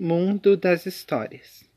Mundo das Histórias.